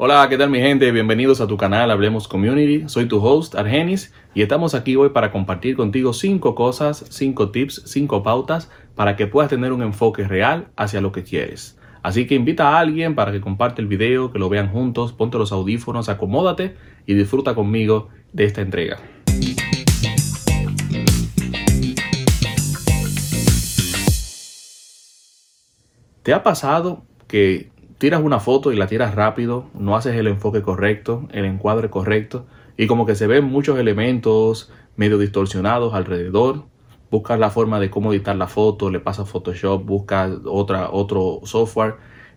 Hola, ¿qué tal mi gente? Bienvenidos a tu canal Hablemos Community. Soy tu host Argenis y estamos aquí hoy para compartir contigo cinco cosas, cinco tips, cinco pautas para que puedas tener un enfoque real hacia lo que quieres. Así que invita a alguien para que comparte el video, que lo vean juntos, ponte los audífonos, acomódate y disfruta conmigo de esta entrega. ¿Te ha pasado que tiras una foto y la tiras rápido, no haces el enfoque correcto, el encuadre correcto, y como que se ven muchos elementos medio distorsionados alrededor. Buscas la forma de cómo editar la foto, le pasas Photoshop, buscas otra, otro software,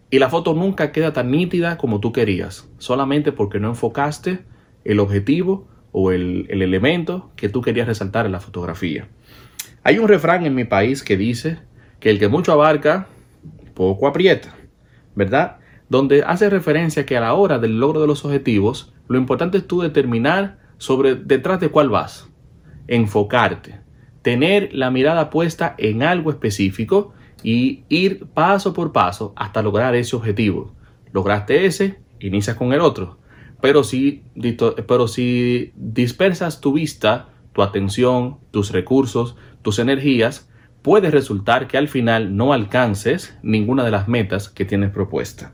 y la foto nunca queda tan nítida como tú querías, solamente porque no enfocaste el objetivo o el, el elemento que tú querías resaltar en la fotografía. Hay un refrán en mi país que dice que el que mucho abarca, poco aprieta. ¿Verdad? Donde hace referencia que a la hora del logro de los objetivos, lo importante es tú determinar sobre detrás de cuál vas, enfocarte, tener la mirada puesta en algo específico y ir paso por paso hasta lograr ese objetivo. Lograste ese, inicias con el otro. Pero si, pero si dispersas tu vista, tu atención, tus recursos, tus energías, puede resultar que al final no alcances ninguna de las metas que tienes propuesta.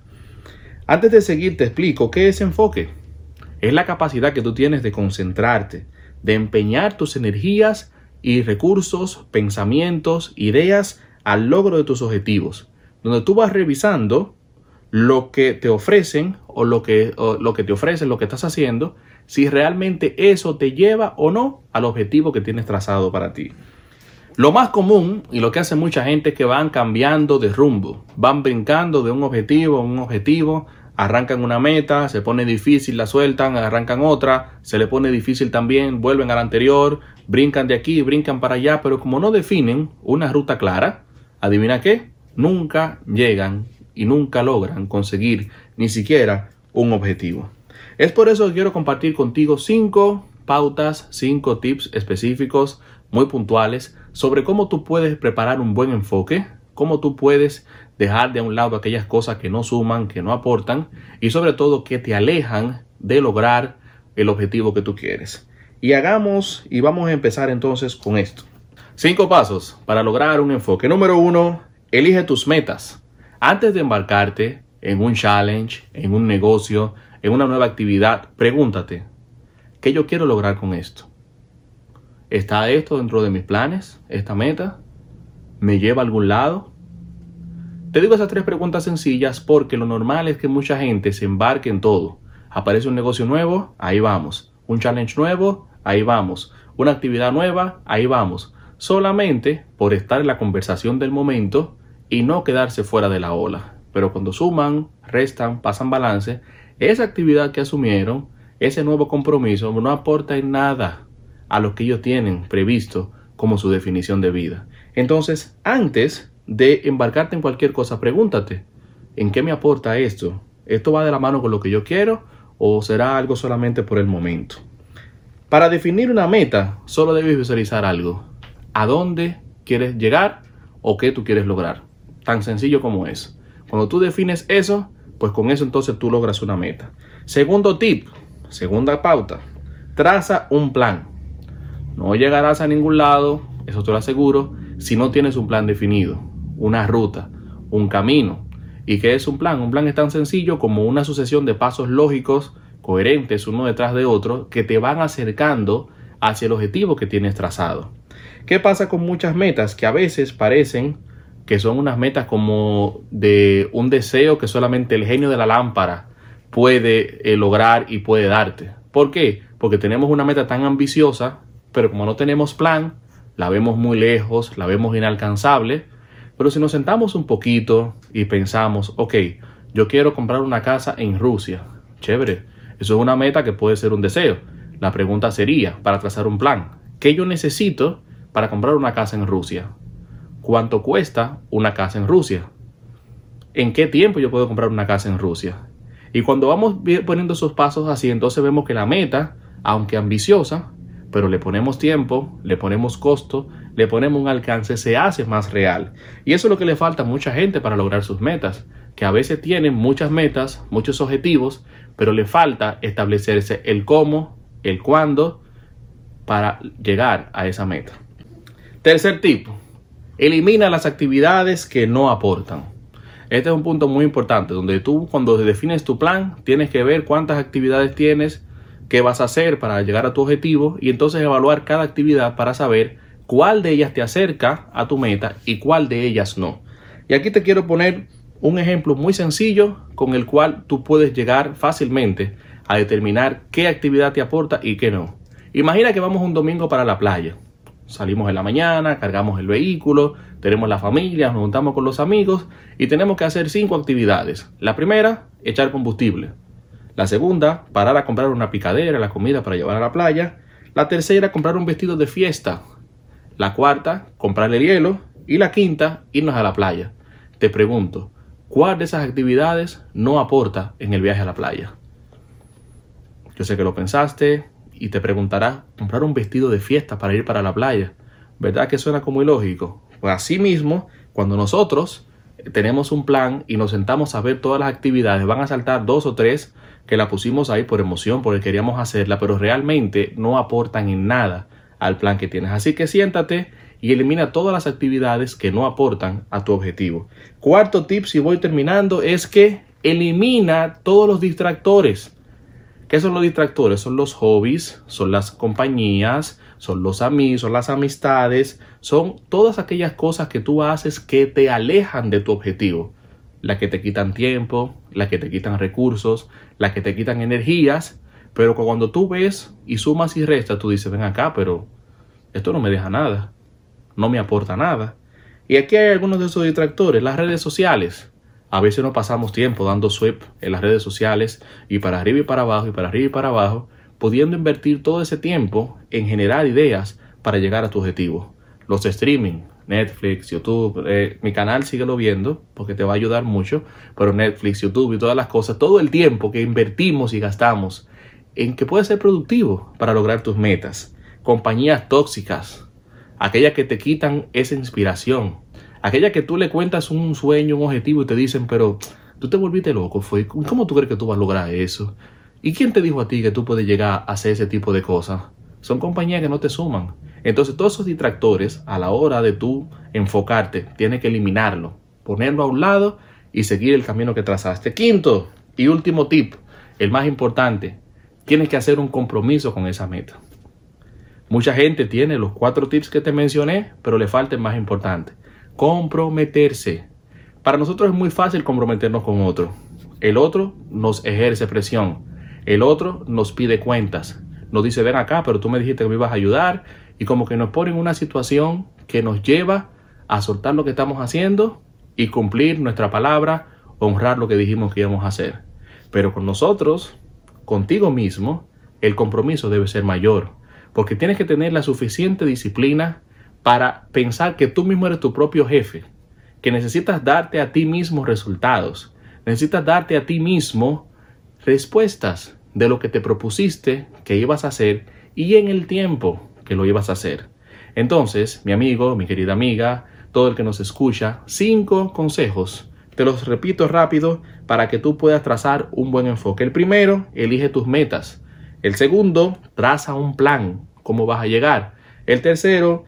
Antes de seguir te explico qué es enfoque. Es la capacidad que tú tienes de concentrarte, de empeñar tus energías y recursos, pensamientos, ideas al logro de tus objetivos, donde tú vas revisando lo que te ofrecen o lo que, o lo que te ofrecen, lo que estás haciendo, si realmente eso te lleva o no al objetivo que tienes trazado para ti. Lo más común y lo que hace mucha gente es que van cambiando de rumbo, van brincando de un objetivo a un objetivo, arrancan una meta, se pone difícil, la sueltan, arrancan otra, se le pone difícil también, vuelven a la anterior, brincan de aquí, brincan para allá, pero como no definen una ruta clara, adivina qué, nunca llegan y nunca logran conseguir ni siquiera un objetivo. Es por eso que quiero compartir contigo cinco pautas, cinco tips específicos muy puntuales sobre cómo tú puedes preparar un buen enfoque, cómo tú puedes dejar de un lado aquellas cosas que no suman, que no aportan y sobre todo que te alejan de lograr el objetivo que tú quieres. Y hagamos y vamos a empezar entonces con esto. Cinco pasos para lograr un enfoque. Número uno, elige tus metas. Antes de embarcarte en un challenge, en un negocio, en una nueva actividad, pregúntate, ¿qué yo quiero lograr con esto? ¿Está esto dentro de mis planes? ¿Esta meta? ¿Me lleva a algún lado? Te digo esas tres preguntas sencillas porque lo normal es que mucha gente se embarque en todo. Aparece un negocio nuevo, ahí vamos. Un challenge nuevo, ahí vamos. Una actividad nueva, ahí vamos. Solamente por estar en la conversación del momento y no quedarse fuera de la ola. Pero cuando suman, restan, pasan balance, esa actividad que asumieron, ese nuevo compromiso no aporta en nada a lo que ellos tienen previsto como su definición de vida. Entonces, antes de embarcarte en cualquier cosa, pregúntate, ¿en qué me aporta esto? ¿Esto va de la mano con lo que yo quiero o será algo solamente por el momento? Para definir una meta, solo debes visualizar algo. ¿A dónde quieres llegar o qué tú quieres lograr? Tan sencillo como es. Cuando tú defines eso, pues con eso entonces tú logras una meta. Segundo tip, segunda pauta, traza un plan. No llegarás a ningún lado, eso te lo aseguro, si no tienes un plan definido, una ruta, un camino. ¿Y qué es un plan? Un plan es tan sencillo como una sucesión de pasos lógicos, coherentes uno detrás de otro, que te van acercando hacia el objetivo que tienes trazado. ¿Qué pasa con muchas metas que a veces parecen que son unas metas como de un deseo que solamente el genio de la lámpara puede eh, lograr y puede darte? ¿Por qué? Porque tenemos una meta tan ambiciosa pero como no tenemos plan, la vemos muy lejos, la vemos inalcanzable, pero si nos sentamos un poquito y pensamos, ok, yo quiero comprar una casa en Rusia, chévere, eso es una meta que puede ser un deseo. La pregunta sería, para trazar un plan, ¿qué yo necesito para comprar una casa en Rusia? ¿Cuánto cuesta una casa en Rusia? ¿En qué tiempo yo puedo comprar una casa en Rusia? Y cuando vamos poniendo esos pasos así, entonces vemos que la meta, aunque ambiciosa, pero le ponemos tiempo, le ponemos costo, le ponemos un alcance, se hace más real. Y eso es lo que le falta a mucha gente para lograr sus metas. que a veces tienen muchas metas, muchos objetivos, pero le falta establecerse el cómo, el cuándo para llegar a esa meta. Tercer tipo, elimina las actividades que no aportan. Este es un punto muy importante, donde tú cuando defines tu plan tienes que ver cuántas actividades tienes, qué vas a hacer para llegar a tu objetivo y entonces evaluar cada actividad para saber cuál de ellas te acerca a tu meta y cuál de ellas no. Y aquí te quiero poner un ejemplo muy sencillo con el cual tú puedes llegar fácilmente a determinar qué actividad te aporta y qué no. Imagina que vamos un domingo para la playa. Salimos en la mañana, cargamos el vehículo, tenemos la familia, nos juntamos con los amigos y tenemos que hacer cinco actividades. La primera, echar combustible. La segunda, parar a comprar una picadera, la comida para llevar a la playa. La tercera, comprar un vestido de fiesta. La cuarta, comprarle hielo. Y la quinta, irnos a la playa. Te pregunto, ¿cuál de esas actividades no aporta en el viaje a la playa? Yo sé que lo pensaste y te preguntarás, ¿comprar un vestido de fiesta para ir para la playa? ¿Verdad que suena como ilógico? Pues así mismo, cuando nosotros tenemos un plan y nos sentamos a ver todas las actividades, van a saltar dos o tres que la pusimos ahí por emoción, porque queríamos hacerla, pero realmente no aportan en nada al plan que tienes. Así que siéntate y elimina todas las actividades que no aportan a tu objetivo. Cuarto tip, si voy terminando, es que elimina todos los distractores. ¿Qué son los distractores? Son los hobbies, son las compañías, son los amigos, son las amistades, son todas aquellas cosas que tú haces que te alejan de tu objetivo. Las que te quitan tiempo, las que te quitan recursos, las que te quitan energías, pero cuando tú ves y sumas y restas, tú dices, ven acá, pero esto no me deja nada no me aporta nada. Y aquí hay algunos de esos distractores, las redes sociales. A veces no pasamos tiempo dando sweep en las redes sociales y para arriba y para abajo y para arriba y para abajo, pudiendo invertir todo ese tiempo en generar ideas para llegar a tu objetivo. Los streaming, Netflix, YouTube, eh, mi canal síguelo viendo porque te va a ayudar mucho, pero Netflix, YouTube y todas las cosas, todo el tiempo que invertimos y gastamos en que puede ser productivo para lograr tus metas. Compañías tóxicas, aquellas que te quitan esa inspiración, aquellas que tú le cuentas un sueño, un objetivo y te dicen, pero tú te volviste loco, fue, ¿cómo tú crees que tú vas a lograr eso? ¿Y quién te dijo a ti que tú puedes llegar a hacer ese tipo de cosas? Son compañías que no te suman. Entonces todos esos distractores, a la hora de tú enfocarte, tienes que eliminarlo, ponerlo a un lado y seguir el camino que trazaste. Quinto y último tip, el más importante, tienes que hacer un compromiso con esa meta. Mucha gente tiene los cuatro tips que te mencioné, pero le falta el más importante. Comprometerse. Para nosotros es muy fácil comprometernos con otro. El otro nos ejerce presión. El otro nos pide cuentas. Nos dice, ven acá, pero tú me dijiste que me ibas a ayudar. Y como que nos pone en una situación que nos lleva a soltar lo que estamos haciendo y cumplir nuestra palabra, honrar lo que dijimos que íbamos a hacer. Pero con nosotros, contigo mismo, el compromiso debe ser mayor porque tienes que tener la suficiente disciplina para pensar que tú mismo eres tu propio jefe, que necesitas darte a ti mismo resultados, necesitas darte a ti mismo respuestas de lo que te propusiste que ibas a hacer y en el tiempo que lo ibas a hacer. Entonces, mi amigo, mi querida amiga, todo el que nos escucha, cinco consejos. Te los repito rápido para que tú puedas trazar un buen enfoque. El primero, elige tus metas. El segundo, traza un plan cómo vas a llegar. El tercero,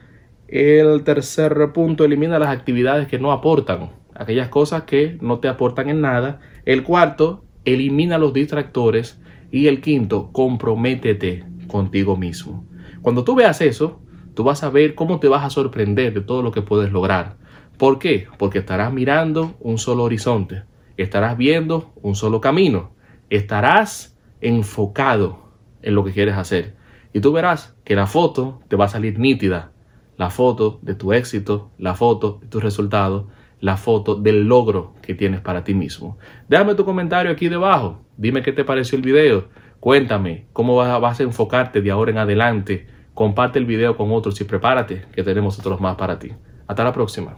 el tercer punto, elimina las actividades que no aportan, aquellas cosas que no te aportan en nada. El cuarto, elimina los distractores. Y el quinto, comprométete contigo mismo. Cuando tú veas eso, tú vas a ver cómo te vas a sorprender de todo lo que puedes lograr. ¿Por qué? Porque estarás mirando un solo horizonte, estarás viendo un solo camino, estarás enfocado en lo que quieres hacer. Y tú verás que la foto te va a salir nítida. La foto de tu éxito, la foto de tus resultados, la foto del logro que tienes para ti mismo. Déjame tu comentario aquí debajo. Dime qué te pareció el video. Cuéntame cómo vas a enfocarte de ahora en adelante. Comparte el video con otros y prepárate que tenemos otros más para ti. Hasta la próxima.